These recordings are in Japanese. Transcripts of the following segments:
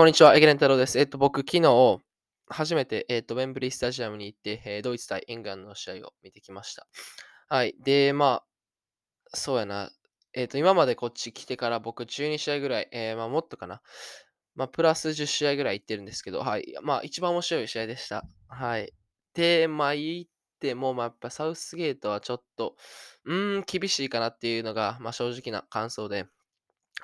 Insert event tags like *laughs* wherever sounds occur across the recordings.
こんにちは、エゲレン太郎です。えっと、僕、昨日、初めて、えっと、ウェンブリースタジアムに行って、えー、ドイツ対イングランドの試合を見てきました。はい。で、まあ、そうやな。えっと、今までこっち来てから僕、12試合ぐらい、えー、まあ、もっとかな。まあ、プラス10試合ぐらい行ってるんですけど、はい。まあ、一番面白い試合でした。はい。で、まあ、言っても、まあ、やっぱサウスゲートはちょっと、うーん、厳しいかなっていうのが、まあ、正直な感想で、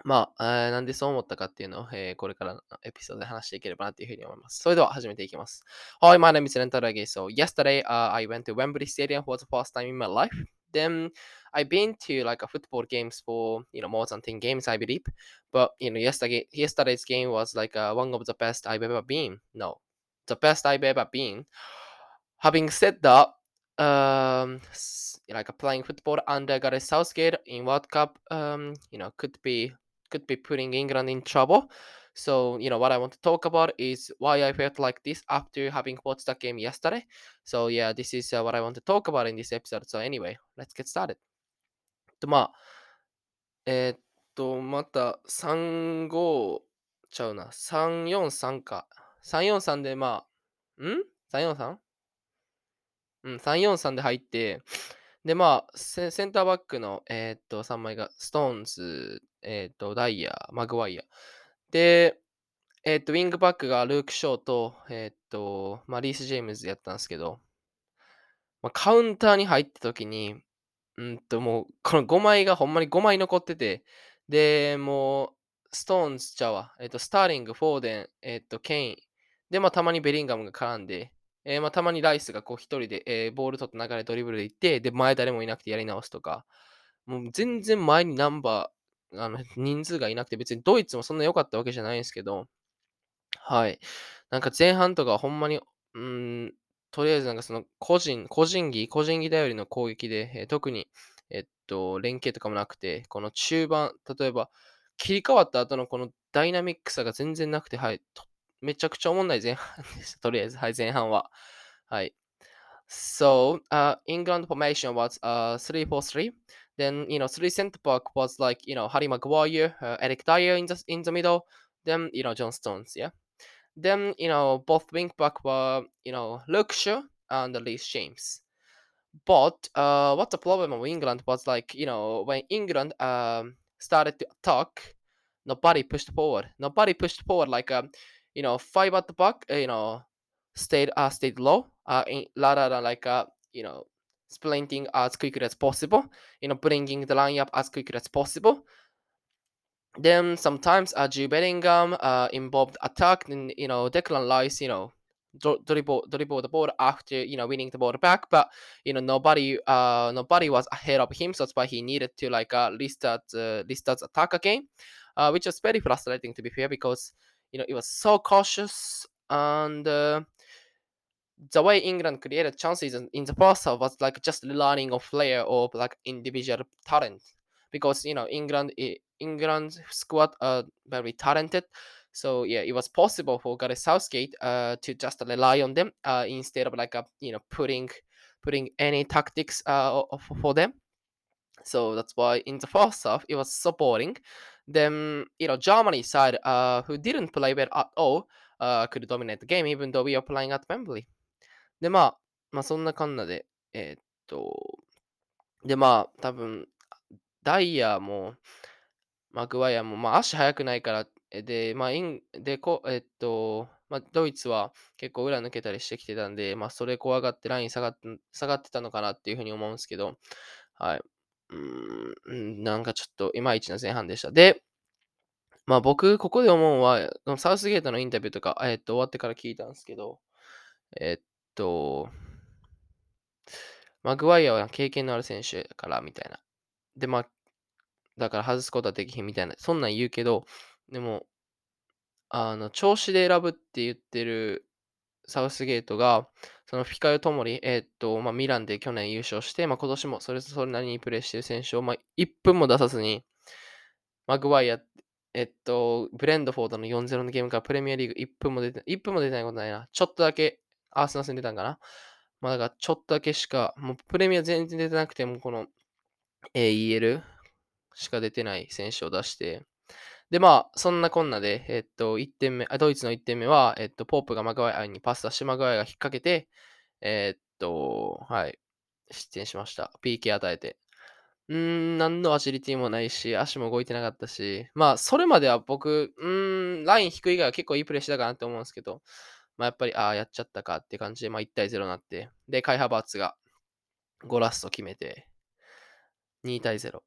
まあ、えーなんでそう思ったかっていうのを、えーこれからのエピソードで話していければなというふうに思います。それでは始めていきます。Hi, my name is Rentaro Age. So, yesterday uh, I went to Wembley Stadium for the first time in my life. Then I've been to like a football games for you know more than 10 games, I believe. But you know, yesterday yesterday's game was like uh, one of the best I've ever been. No, the best I've ever been. Having said that, um, like playing football under Gareth Southgate in World Cup, um, you know, could be could be putting England in trouble. So, you know, what I want to talk about is why I felt like this after having watched that game yesterday. So, yeah, this is uh, what I want to talk about in this episode. So, anyway, let's get started. と、まあ、えーっと、また3-5ちゃうな。3-4-3か。3-4-3で、まあ、ん ?3-4-3? うん、3-4-3で入って、で、まあ、セセンターバックの、えーっと、3枚が、ストーンズ、えーっと、ダイヤ、マグワイア。で、えーっと、ウィングバックがルーク・ショーと、えーっと、ま、リース・ジェームズやったんですけど、まあ、カウンターに入った時に、うんと、もう、この5枚がほんまに5枚残ってて、で、もう、ストーンズちゃうわ、えっと、スターリング、フォーデン、えっと、ケイン、で、まあ、たまにベリンガムが絡んで、えーまあ、たまにライスがこう一人で、えーボール取った流れドリブルで行って、で、前誰もいなくてやり直すとか、もう全然前にナンバー、あの人数がいなくて、別にドイツもそんな良かったわけじゃないんですけど、はい。なんか前半とかほんまに、うん、とりあえずなんかその個人、個人技、個人技頼りの攻撃で、えー特に、えっと、連携とかもなくて、この中盤、例えば、切り替わった後のこのダイナミックさが全然なくて、はい。めちゃくちゃおもんない前半でした。とりあえず、はい、前半は。はい。So, uh, England formation was uh, 3-4-3. Then, you know, three center back was like, you know, Harry Maguire, uh, Eric Dyer in the, in the middle. Then, you know, John Stones, yeah. Then, you know, both wing back were, you know, Luke Shaw and Reece James. But uh, what the problem of England was like, you know, when England um, started to attack, nobody pushed forward. Nobody pushed forward. Like, um, you know, five at the back, uh, you know, stayed uh, stayed low, uh, in, rather than like, uh, you know, sprinting as quickly as possible. You know, bringing the line up as quickly as possible. Then sometimes uh, Jude Bellingham uh, involved attack, and you know, Declan Rice, you know, dribble dribble the ball after you know winning the ball back, but you know nobody uh nobody was ahead of him, so that's why he needed to like uh, restart uh, restart attack again, uh, which was very frustrating to be fair because you know it was so cautious and. Uh, the way England created chances in, the first half was like just relying on flair or like individual talent because you know England England squad are very talented. So yeah, it was possible for Gareth Southgate uh, to just rely on them uh, instead of like uh, you know putting putting any tactics uh, for them. So that's why in the first half it was so boring. Then you know Germany side uh, who didn't play well at all uh, could dominate the game even though we are playing at Wembley. で、まあ、まあそんなかんなで、えーっと、で、まあ多分、ダイヤも、マグワイアも、まあ足速くないから、で、まあイン、で、こえーっと、まあドイツは結構裏抜けたりしてきてたんで、まあそれ怖がってライン下がって下がってたのかなっていうふうに思うんですけど、はい。うん、なんかちょっといまいちな前半でした。で、まあ僕、ここで思うのは、サウスゲートのインタビューとか、えっと、終わってから聞いたんですけど、えーっと、マグワイアは経験のある選手だから、みたいな。で、まあ、だから外すことはできひんみたいな、そんなん言うけど、でも、あの、調子で選ぶって言ってるサウスゲートが、そのフィカヨトモリ、えーっと、まあ、ミランで去年優勝して、まあ、今年もそれそれなりにプレーしてる選手を、まあ、1分も出さずに、マグワイア、えっと、ブレンドフォードの4-0のゲームからプレミアリーグ1分も出て、1分も出てないことないな。ちょっとだけアーセナル戦出たんかな。まあ、だからちょっとだけしか、もうプレミア全然出てなくても、この AEL しか出てない選手を出して、で、まあ、そんなこんなで、えっと、1点目、あドイツの1点目は、えっと、ポープがマグワイアにパス出して、マグワイアが引っ掛けて、えっと、はい、失点しました。PK 与えて。うーん、何のアジリティもないし、足も動いてなかったし、まあ、それまでは僕、うーん、ライン低い以外は結構いいプレーしてたかなって思うんですけど、まあ、やっぱり、ああ、やっちゃったかって感じで、まあ、1対0になって、で、カイハバーツがゴラスト決めて、2対0。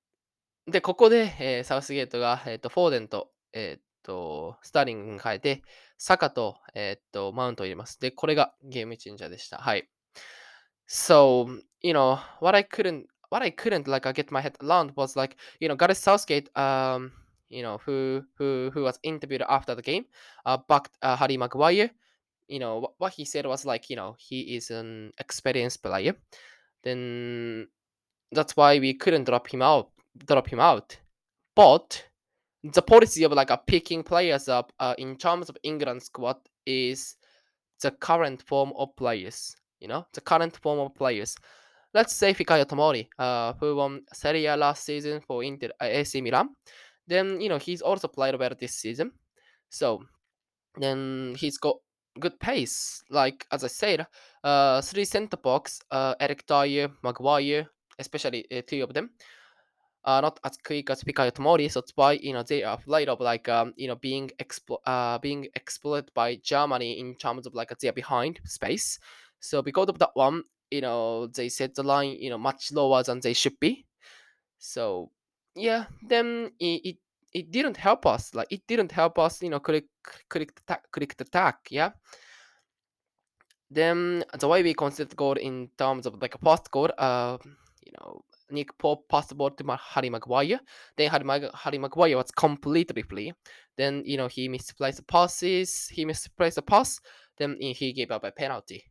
で、ここで、えー、サウスゲートが、えーと、フォーデンと、えーと、スターリングに変えて、サカと,、えーと、マウントを入れます。で、これがゲームチェンジャーでした。はい。So, you know, what I couldn't, what I couldn't like I get my head around was like, you know, Gareth Southgate, um, you know, who who who was interviewed after the game, uh, backed uh, Harry Maguire. You know, what, he said was like, you know, he is an experienced player. Then that's why we couldn't drop him out drop him out. But the policy of like a picking players up uh, in terms of England squad is the current form of players. You know, the current form of players. Let's say Fikayo Tomori, uh, who won Serie A last season for Inter uh, AC Milan. Then you know he's also played well this season. So then he's got good pace. Like as I said, uh, three centre backs, uh, Eric Dyer, Maguire, especially uh, two of them, are not as quick as Pikachu Tomori. So that's why you know they are afraid of like um you know being explo- uh being exploited by Germany in terms of like they're behind space. So because of that one, you know they set the line you know much lower than they should be. So yeah, then it, it it didn't help us. Like it didn't help us, you know, click click attack, click attack. Yeah. Then the way we consider goal in terms of like a post goal, uh, you know, Nick Pope passed the ball to Harry Maguire. Then Harry, Harry Maguire was completely free. Then you know he misplaced the passes. He misplaced the pass. Then he gave up a penalty.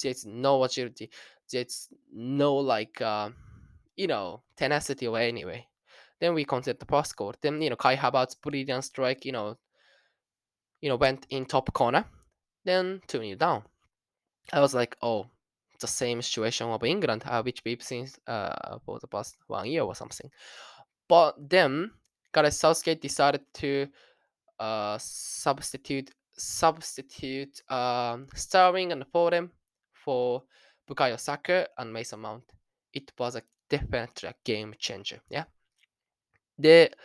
There's no agility. There's no like uh, you know tenacity or anyway. Then we consider the pass score. Then you know Kai Havertz brilliant strike. You know, you know went in top corner. Then two 0 down. I was like, oh, the same situation of England, uh, which we've seen uh, for the past one year or something. But then Gareth Southgate decided to uh, substitute substitute um, Sterling and Foden for Bukayo Saka and Mason Mount. It was a definitely a game changer. Yeah. で、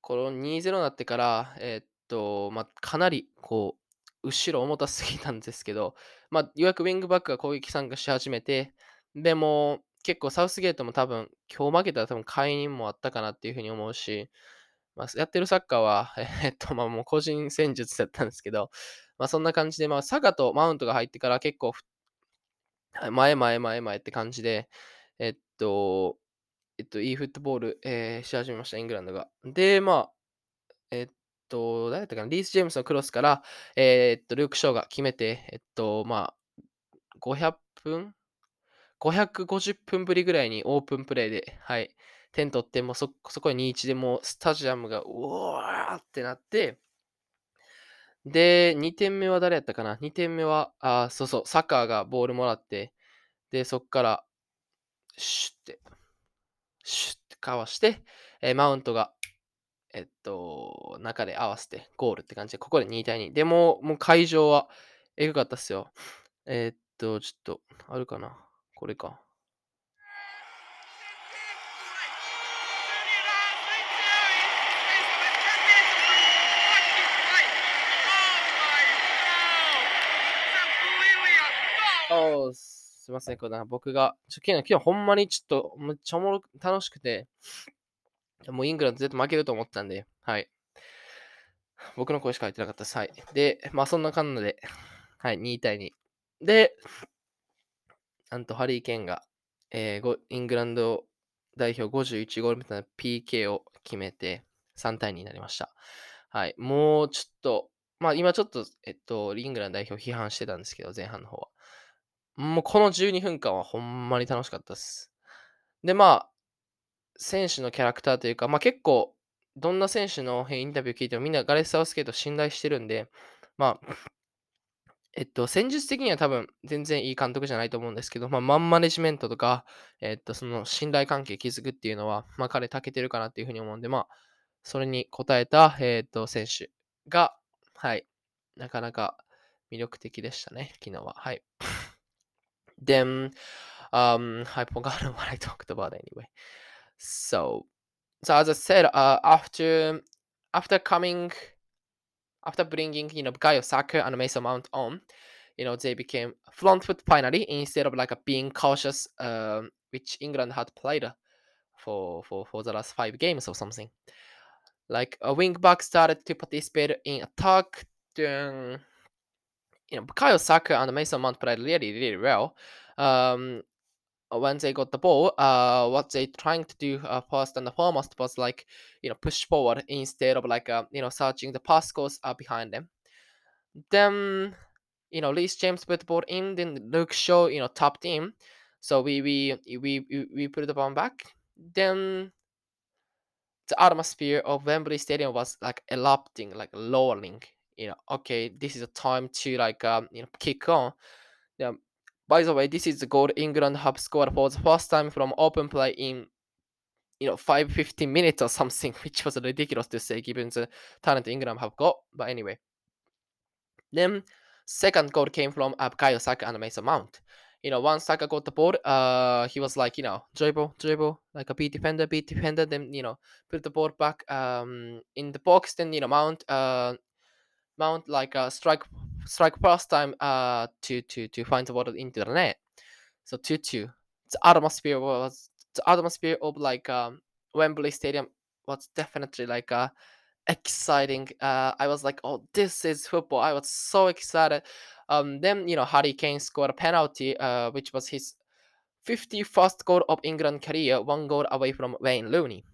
この2-0になってから、えー、っと、まあ、かなりこう、後ろ重たすぎたんですけど、まあ、ようやくウィングバックが攻撃参加し始めて、でも、結構サウスゲートも多分、今日負けたら多分解任もあったかなっていうふうに思うし、まあ、やってるサッカーは、*laughs* えっと、まあもう個人戦術だったんですけど、まあそんな感じで、まあサガとマウントが入ってから結構、前前前前って感じで、えっと、えっと、いいフットボール、えー、し始めました、イングランドが。で、まあ、えっと、誰だったかな、リース・ジェームスのクロスから、えー、っと、ルーク・ショーが決めて、えっと、まあ、500分 ?550 分ぶりぐらいにオープンプレイで、はい、点取って、もうそ、そこに2-1でもうスタジアムが、うわーってなって、で、2点目は誰やったかな ?2 点目は、あ、そうそう、サッカーがボールもらって、で、そっから、シュッてかわして、えー、マウントがえっと、中で合わせてゴールって感じで、ここで2対2。でも、もう会場はエグかったっすよ。えー、っと、ちょっと、あるかな？これか。あすいません、これ僕が、ちょ昨日、今日ほんまにちょっと、めっちゃおもろ楽しくて、もうイングランド絶対負けると思ったんで、はい。僕の声しか入ってなかったです。はい。で、まあそんな感じで、はい、2対2。で、なんとハリー・ケンが、えー、イングランド代表51ゴール目とな PK を決めて3対2になりました。はい。もうちょっと、まあ今ちょっと、えっと、イングランド代表批判してたんですけど、前半の方は。もうこの12分間はほんまに楽しかったです。で、まあ、選手のキャラクターというか、まあ、結構、どんな選手のインタビュー聞いてもみんなガレス・サウスケート信頼してるんで、まあ、えっと、戦術的には多分全然いい監督じゃないと思うんですけど、まあ、マンマネジメントとか、えっと、その信頼関係築くっていうのは、まあ、彼、長けてるかなっていうふうに思うんで、まあ、それに応えた、えっ、と、選手が、はい、なかなか魅力的でしたね、昨日は。はい。Then, um, *laughs* I forgot *laughs* what I talked about anyway. So, so as I said, uh, after after coming, after bringing you know Bukayo Saka and Mason Mount on, you know they became front foot finally instead of like a being cautious, uh, which England had played for for for the last five games or something. Like a wing back started to participate in attack. Then, you know, Bukayo Saka and Mason Mount played really really well. Um, when they got the ball, uh, what they trying to do uh, first and foremost was like, you know, push forward instead of like, uh, you know, searching the pass course uh, behind them. Then, you know, Reece James put the ball in, then Luke Shaw, you know, tapped in. So we we we we, we put the ball back. Then the atmosphere of Wembley Stadium was like erupting, like lowering. You know, okay, this is a time to like um, you know kick on. Yeah, by the way, this is the goal England have scored for the first time from open play in you know 5 15 minutes or something, *laughs* which was ridiculous to say given the talent England have got. But anyway. Then second goal came from Bukayo Saka and Mason Mount. You know, once Saka got the ball, uh, he was like, you know, dribble, dribble, like a beat defender, beat defender. Then you know, put the ball back um in the box. Then you know, Mount uh Mount like a strike strike first time uh to to to find the ball into the net. So two two. The atmosphere was the atmosphere of like um Wembley Stadium was definitely like uh exciting. Uh I was like, oh this is football. I was so excited. Um then you know Harry Kane scored a penalty, uh which was his 51st goal of England career, one goal away from Wayne Rooney.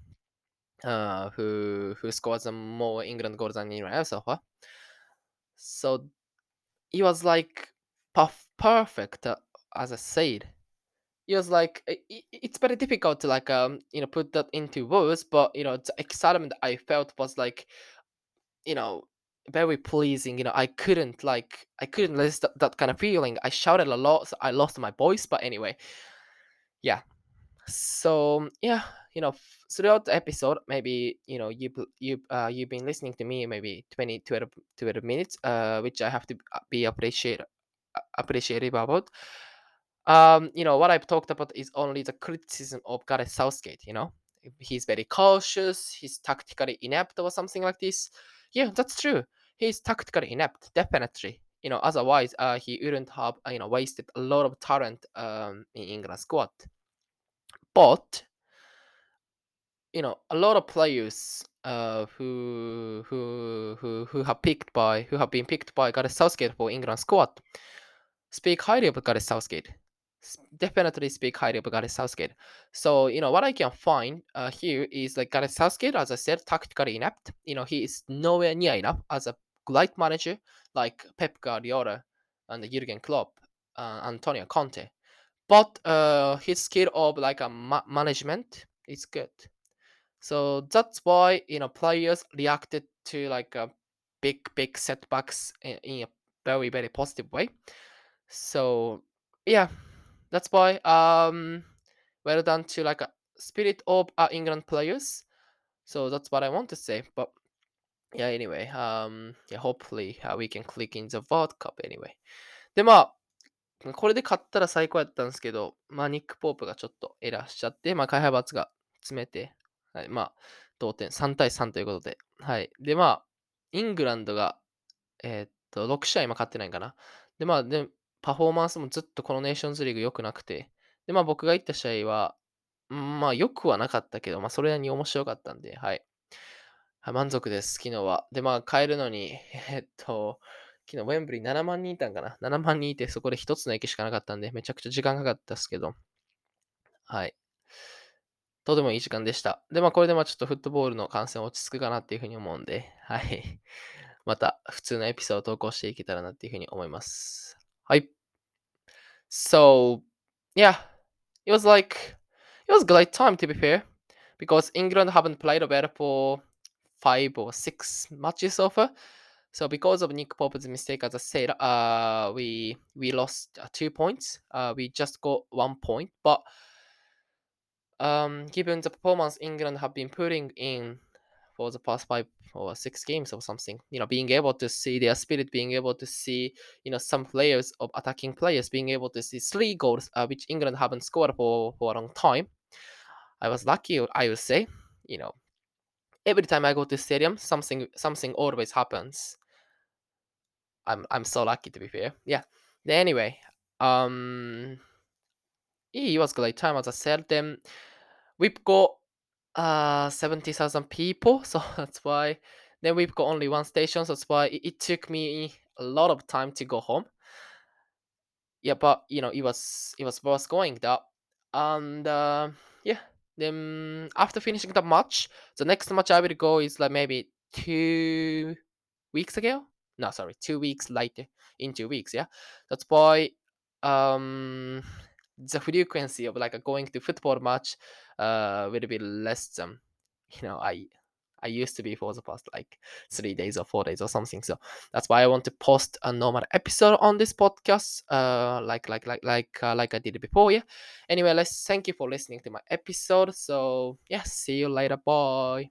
Uh, who who scores more England goals than anyone else so far. So it was like perf- perfect, uh, as I said. It was like i- i- it's very difficult to like um you know put that into words, but you know the excitement I felt was like you know very pleasing. You know I couldn't like I couldn't resist that, that kind of feeling. I shouted a lot, so I lost my voice, but anyway, yeah. So yeah, you know throughout the episode, maybe you know you you uh, you've been listening to me maybe 20 12, 12 minutes, uh which I have to be appreciate appreciative about um, you know, what I've talked about is only the criticism of Gareth Southgate, you know. He's very cautious, he's tactically inept or something like this. Yeah, that's true. He's tactically inept, definitely. You know, otherwise uh, he wouldn't have, uh, you know, wasted a lot of talent um, in England squad. But, you know, a lot of players uh, who who who who have picked by who have been picked by Gareth Southgate for England squad speak highly of Gareth Southgate definitely speak highly of Gareth Southgate. So, you know, what I can find uh, here is like Gareth Southgate, as I said, tactically inept. You know, he is nowhere near enough as a great manager like Pep Guardiola and Jurgen Klopp, uh, Antonio Conte. But uh, his skill of like a ma- management is good. So that's why you know players reacted to like a big big setbacks in, in a very very positive way. So yeah, that's why um well done to like a spirit of uh, England players. So that's what I want to say. But yeah, anyway, um yeah, hopefully uh, we can click in the World Cup anyway. でまあこれで勝ったら最高やったんですけど、まあニック・ポープがちょっとエラーしちゃって、まあ開発が詰めて、はい、まあ同点3対3ということで、はい。でまあイングランドがえーっと6試合今勝ってないんかな。でまあでパフォーマンスもずっとこのネーションズリーグ良くなくて、で、まあ僕が行った試合は、まあ良くはなかったけど、まあそれなりに面白かったんで、はい。はい、満足です、昨日は。で、まあ帰るのに、*laughs* えっと、昨日ウェンブリー7万人いたんかな ?7 万人いて、そこで一つの駅しかなかったんで、めちゃくちゃ時間かかったですけど、はい。とてもいい時間でした。で、まあこれでまあちょっとフットボールの観戦落ち着くかなっていうふうに思うんで、はい。また普通のエピソードを投稿していけたらなっていうふうに思います。はい。So, yeah, it was like, it was a great time to be fair, because England haven't played well for five or six matches so far. So because of Nick Pope's mistake, as I said, uh, we we lost uh, two points. Uh, we just got one point, but um, given the performance England have been putting in for the past five or six games or something. You know, being able to see their spirit, being able to see, you know, some players of attacking players, being able to see three goals, uh, which England haven't scored for, for a long time. I was lucky, I would say. You know, every time I go to stadium, something something always happens. I'm I'm so lucky to be fair. Yeah. Anyway, um, it was great time as I said. Then we've got uh 70,000 people, *laughs* so that's why. Then we've got only one station, so that's why it, it took me a lot of time to go home. Yeah, but you know it was it was worth going there, and uh, yeah. Then after finishing the match, the next match I will go is like maybe two weeks ago. No, sorry, two weeks later. In two weeks, yeah. That's why um the frequency of like going to football match uh will be less than you know I I used to be for the past like three days or four days or something. So that's why I want to post a normal episode on this podcast, uh, like like like like uh, like I did before. Yeah. Anyway, let's thank you for listening to my episode. So yeah, see you later. Bye.